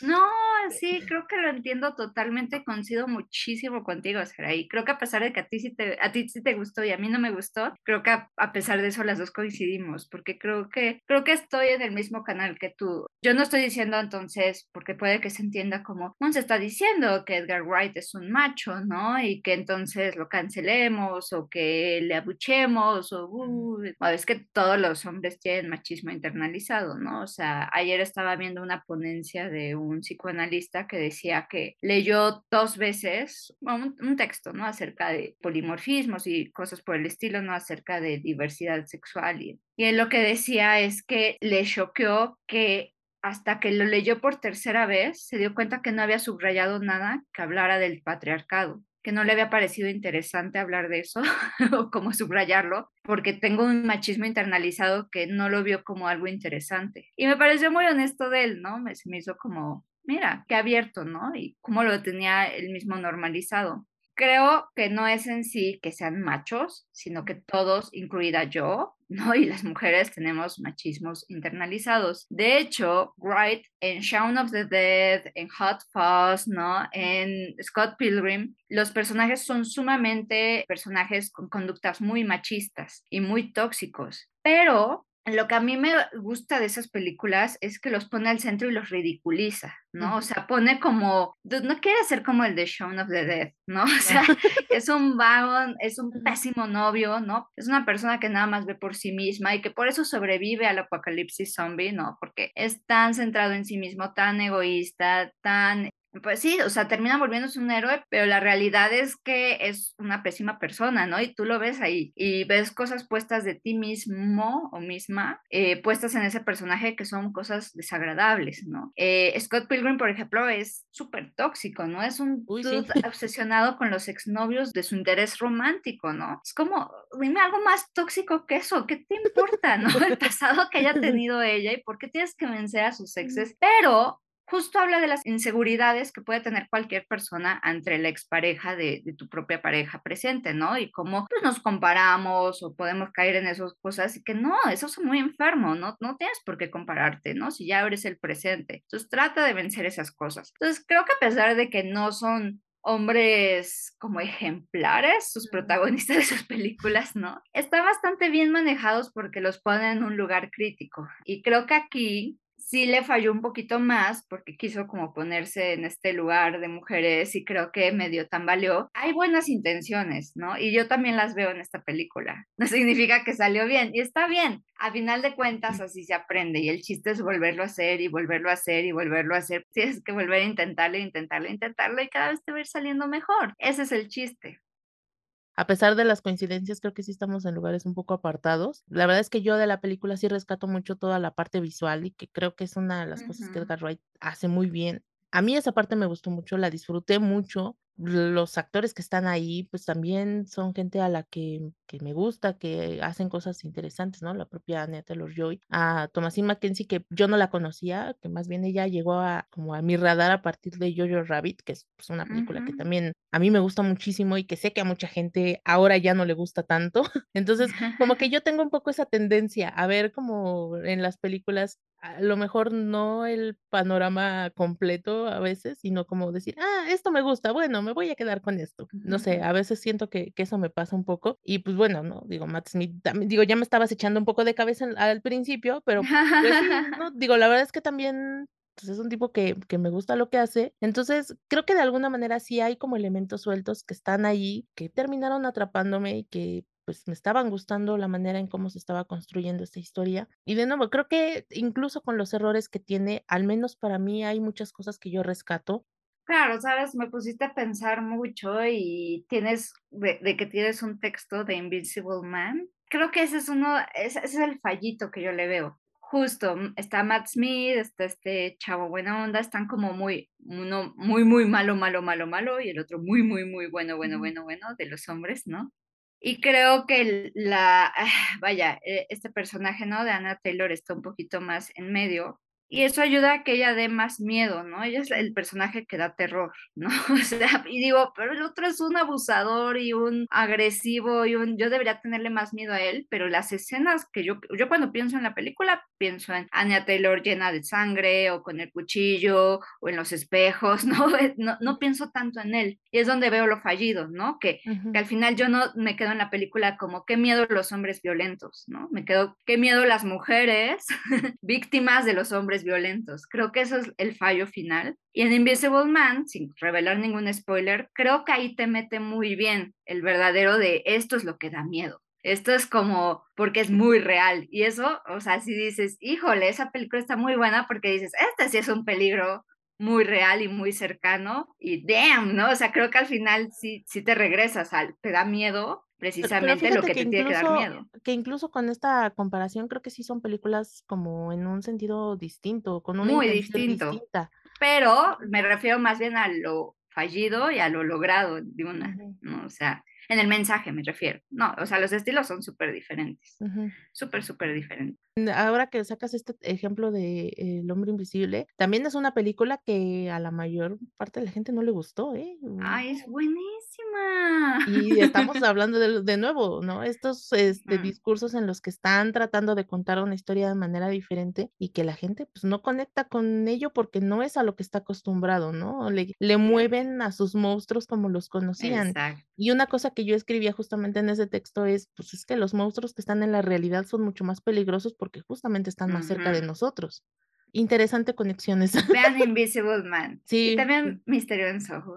No, sí, creo que lo entiendo totalmente, coincido muchísimo contigo, Saraí. Creo que a pesar de que a ti sí te a ti sí te gustó y a mí no me gustó, creo que a a pesar de eso las 2 coincidimos, porque creo que creo que estoy en el mismo canal que tú. Yo no estoy diciendo entonces, porque puede que se entienda como, no se está diciendo que Edgar Wright es un macho, ¿no? Y que entonces lo cancelemos o que le abuchemos o, uh, es que todos los hombres tienen machismo internalizado, ¿no? O sea, ayer estaba viendo una ponencia de un psicoanalista que decía que leyó dos veces un, un texto, ¿no? Acerca de polimorfismos y cosas por el estilo, ¿no? Acerca de diversidad sexual. Y, y él lo que decía es que le choqueó que hasta que lo leyó por tercera vez, se dio cuenta que no había subrayado nada que hablara del patriarcado que no le había parecido interesante hablar de eso o como subrayarlo, porque tengo un machismo internalizado que no lo vio como algo interesante. Y me pareció muy honesto de él, ¿no? Me, se me hizo como, mira, qué abierto, ¿no? Y cómo lo tenía él mismo normalizado. Creo que no es en sí que sean machos, sino que todos, incluida yo, ¿no? Y las mujeres tenemos machismos internalizados. De hecho, Wright en Shaun of the Dead, en Hot Fuzz, ¿no? En Scott Pilgrim, los personajes son sumamente personajes con conductas muy machistas y muy tóxicos. Pero lo que a mí me gusta de esas películas es que los pone al centro y los ridiculiza, ¿no? O sea, pone como, no quiere ser como el de Shaun of the Dead, ¿no? O sea, es un vago, es un pésimo novio, ¿no? Es una persona que nada más ve por sí misma y que por eso sobrevive al apocalipsis zombie, ¿no? Porque es tan centrado en sí mismo, tan egoísta, tan pues sí, o sea, termina volviéndose un héroe, pero la realidad es que es una pésima persona, ¿no? Y tú lo ves ahí y ves cosas puestas de ti mismo o misma, eh, puestas en ese personaje que son cosas desagradables, ¿no? Eh, Scott Pilgrim, por ejemplo, es súper tóxico, ¿no? Es un uy, sí. dude obsesionado con los exnovios de su interés romántico, ¿no? Es como, dime algo más tóxico que eso, ¿qué te importa, no? El pasado que haya tenido ella y por qué tienes que vencer a sus exes, pero justo habla de las inseguridades que puede tener cualquier persona entre la expareja de, de tu propia pareja presente, ¿no? Y cómo pues, nos comparamos o podemos caer en esas cosas y que no, eso es muy enfermo, ¿no? No tienes por qué compararte, ¿no? Si ya eres el presente. Entonces trata de vencer esas cosas. Entonces creo que a pesar de que no son hombres como ejemplares, sus protagonistas de sus películas, ¿no? Están bastante bien manejados porque los ponen en un lugar crítico. Y creo que aquí sí le falló un poquito más porque quiso como ponerse en este lugar de mujeres y creo que medio tambaleó. Hay buenas intenciones, ¿no? Y yo también las veo en esta película. No significa que salió bien y está bien. A final de cuentas así se aprende y el chiste es volverlo a hacer y volverlo a hacer y volverlo a hacer. Tienes que volver a intentarlo, intentarlo, intentarlo y cada vez te va a ir saliendo mejor. Ese es el chiste. A pesar de las coincidencias, creo que sí estamos en lugares un poco apartados. La verdad es que yo de la película sí rescato mucho toda la parte visual y que creo que es una de las cosas que Edgar Wright hace muy bien. A mí esa parte me gustó mucho, la disfruté mucho los actores que están ahí, pues también son gente a la que, que me gusta, que hacen cosas interesantes, ¿no? La propia Anya Taylor-Joy, a Thomasine Mackenzie, que yo no la conocía, que más bien ella llegó a, como a mi radar a partir de Jojo Rabbit, que es pues, una película que también a mí me gusta muchísimo y que sé que a mucha gente ahora ya no le gusta tanto. Entonces, como que yo tengo un poco esa tendencia a ver como en las películas a lo mejor no el panorama completo a veces, sino como decir, ah, esto me gusta, bueno, me voy a quedar con esto. No sé, a veces siento que, que eso me pasa un poco. Y pues bueno, no, digo, Matt Smith, también, digo, ya me estabas echando un poco de cabeza al principio, pero pues no, digo, la verdad es que también pues es un tipo que, que, me gusta lo que hace. Entonces, creo que de alguna manera sí hay como elementos sueltos que están ahí, que terminaron atrapándome y que pues me estaban gustando la manera en cómo se estaba construyendo esta historia. Y de nuevo, creo que incluso con los errores que tiene, al menos para mí hay muchas cosas que yo rescato. Claro, sabes, me pusiste a pensar mucho y tienes, de, que tienes un texto de Invisible Man. Creo que ese es uno, ese, es el fallito que yo le veo justo, mm, está Matt Smith, está este chavo buena onda, están como muy, uno muy, muy malo, malo, malo, malo, y el otro muy, muy, muy bueno, bueno, bueno, bueno, de los hombres, ¿no? Y creo que la, vaya, eh, este personaje, ¿no? De Anna Taylor está un poquito más en medio, y eso ayuda a que ella dé más miedo, ¿no? Ella es el personaje que da terror, ¿no? O sea, y digo, pero el otro es un abusador y un agresivo y un, yo debería tenerle más miedo a él, pero las escenas que yo, yo cuando pienso en la película, pienso en Anya Taylor llena de sangre o con el cuchillo o en los espejos, ¿no? No, no pienso tanto en él. Y es donde veo lo fallido, ¿no? Que, que al final yo no me quedo en la película como, qué miedo los hombres violentos, ¿no? Me quedo, qué miedo las mujeres víctimas de los hombres violentos. Creo que eso es el fallo final. Y en Invisible Man, sin revelar ningún spoiler, creo que ahí te mete muy bien el verdadero de esto es lo que da miedo. Esto es como porque es muy real. Y eso, o sea, si dices, híjole, esa película está muy buena porque dices, este sí es un peligro muy real y muy cercano. Y damn, ¿no? O sea, creo que al final sí, sí te regresas al, te da miedo, precisamente lo que, te tiene que dar miedo. Que incluso con esta comparación creo que sí son películas como en un sentido distinto, con una Muy distinto. Distinta. Pero me refiero más bien a lo fallido y a lo logrado de una, ¿no? O sea, en el mensaje me refiero. No, o sea, los estilos son súper diferentes. Súper, súper diferentes. Ahora que sacas este ejemplo de El hombre invisible, también es una película que a la mayor parte de la gente no le gustó, ¿eh? Ay, es buenísima. Y estamos hablando de, de nuevo, ¿no? Estos este, discursos en los que están tratando de contar una historia de manera diferente y que la gente pues no conecta con ello porque no es a lo que está acostumbrado, ¿no? Le, le mueven a sus monstruos como los conocían. Exacto. Y una cosa que yo escribía justamente en ese texto es, pues es que los monstruos que están en la realidad son mucho más peligrosos porque justamente están más cerca de nosotros. Interesante conexiones. Vean Invisible Man. Sí. Y también Misterio en Soho.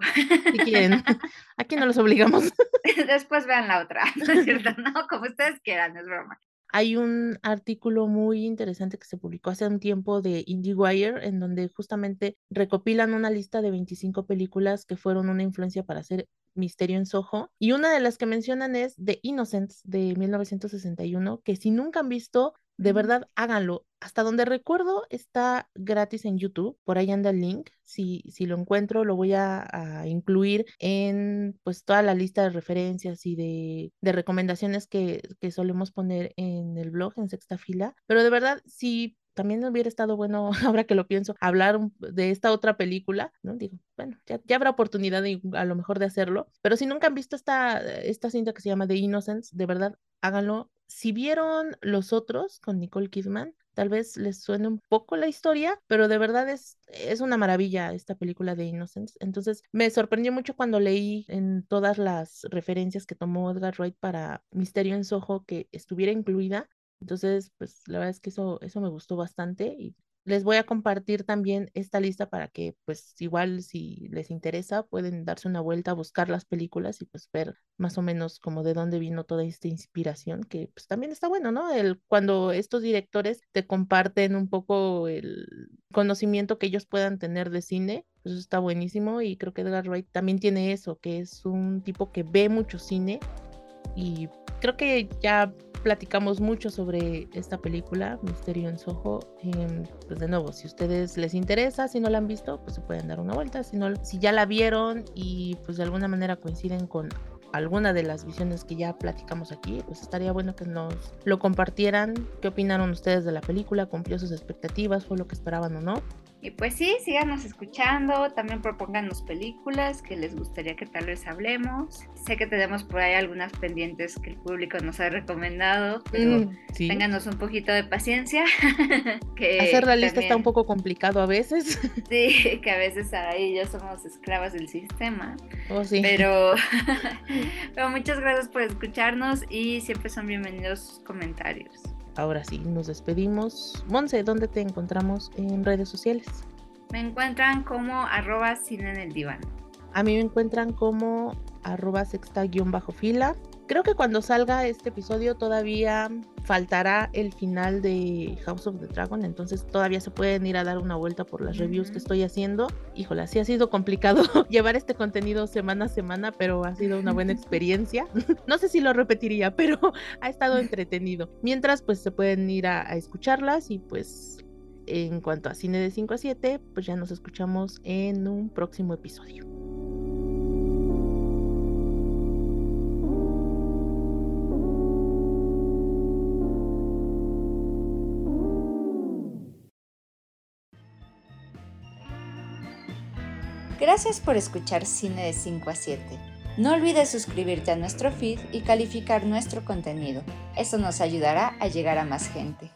Si quieren. Aquí no los obligamos. Después vean la otra, ¿no es cierto? No, como ustedes quieran, es broma. Hay un artículo muy interesante que se publicó hace un tiempo de IndieWire, en donde justamente recopilan una lista de 25 películas que fueron una influencia para hacer Misterio en Soho. Y una de las que mencionan es The Innocents de 1961, que si nunca han visto, de verdad háganlo. Hasta donde recuerdo está gratis en YouTube, por ahí anda el link. Si, si lo encuentro, lo voy a, incluir en pues toda la lista de referencias y de, de recomendaciones que, que solemos poner en el blog en sexta fila. Pero de verdad, si también hubiera estado bueno, ahora que lo pienso, hablar de esta otra película, ¿no? Digo, bueno, ya, ya, habrá oportunidad a lo mejor de hacerlo, pero si nunca han visto esta, esta cinta que se llama The Innocence, de verdad, háganlo. Si vieron los otros con Nicole Kidman, tal vez les suene un poco la historia, pero de verdad es, es una maravilla esta película de Innocence. Entonces me sorprendió mucho cuando leí en todas las referencias que tomó Edgar Wright para Misterio en Soho que estuviera incluida entonces, pues la verdad es que eso, eso me gustó bastante les voy a compartir también esta lista para que, pues igual si les interesa, pueden darse una vuelta a buscar las películas y pues ver más o menos como de dónde vino toda esta inspiración, que pues también está bueno, ¿no? El, cuando estos directores te comparten un poco el conocimiento que ellos puedan tener de cine, pues está buenísimo y creo que Edgar Wright también tiene eso, que es un tipo que ve mucho cine Y creo que ya platicamos mucho sobre esta película, Misterio en Soho. Em, pues de nuevo, si a ustedes les interesa, si no la han visto, pues se pueden dar una vuelta. Si, no, si ya la vieron y pues de alguna manera coinciden con alguna de las visiones que ya platicamos aquí, pues estaría bueno que nos lo compartieran. ¿Qué opinaron ustedes de la película? ¿Cumplió sus expectativas? ¿Fue lo que esperaban o no? Y pues sí, síganos escuchando, también propónganos películas que les gustaría que tal vez hablemos. Sé que tenemos por ahí algunas pendientes que el público nos ha recomendado, pero mm, ténganos un poquito de paciencia. que Hacer la lista está un poco complicado a veces. sí, que a veces ahí ya somos esclavas del sistema. Oh, sí. Pero, pero muchas gracias por escucharnos y siempre son bienvenidos sus comentarios ahora sí, nos despedimos. Monse, ¿dónde te encontramos en redes sociales? Me encuentran como arroba cine en el diván. A mí me encuentran como arroba sexta-fila. Creo que cuando salga este episodio todavía faltará el final de House of the Dragon, entonces todavía se pueden ir a dar una vuelta por las reviews que estoy haciendo. Híjole, sí ha sido complicado llevar este contenido semana a semana, pero ha sido una buena experiencia. no sé si lo repetiría, pero ha estado entretenido. Mientras, pues se pueden ir a, a escucharlas y pues en cuanto a cine de 5 a 7, pues ya nos escuchamos en un próximo episodio. Gracias por escuchar Cine de 5 a 7. No olvides suscribirte a nuestro feed y calificar nuestro contenido. Eso nos ayudará a llegar a más gente.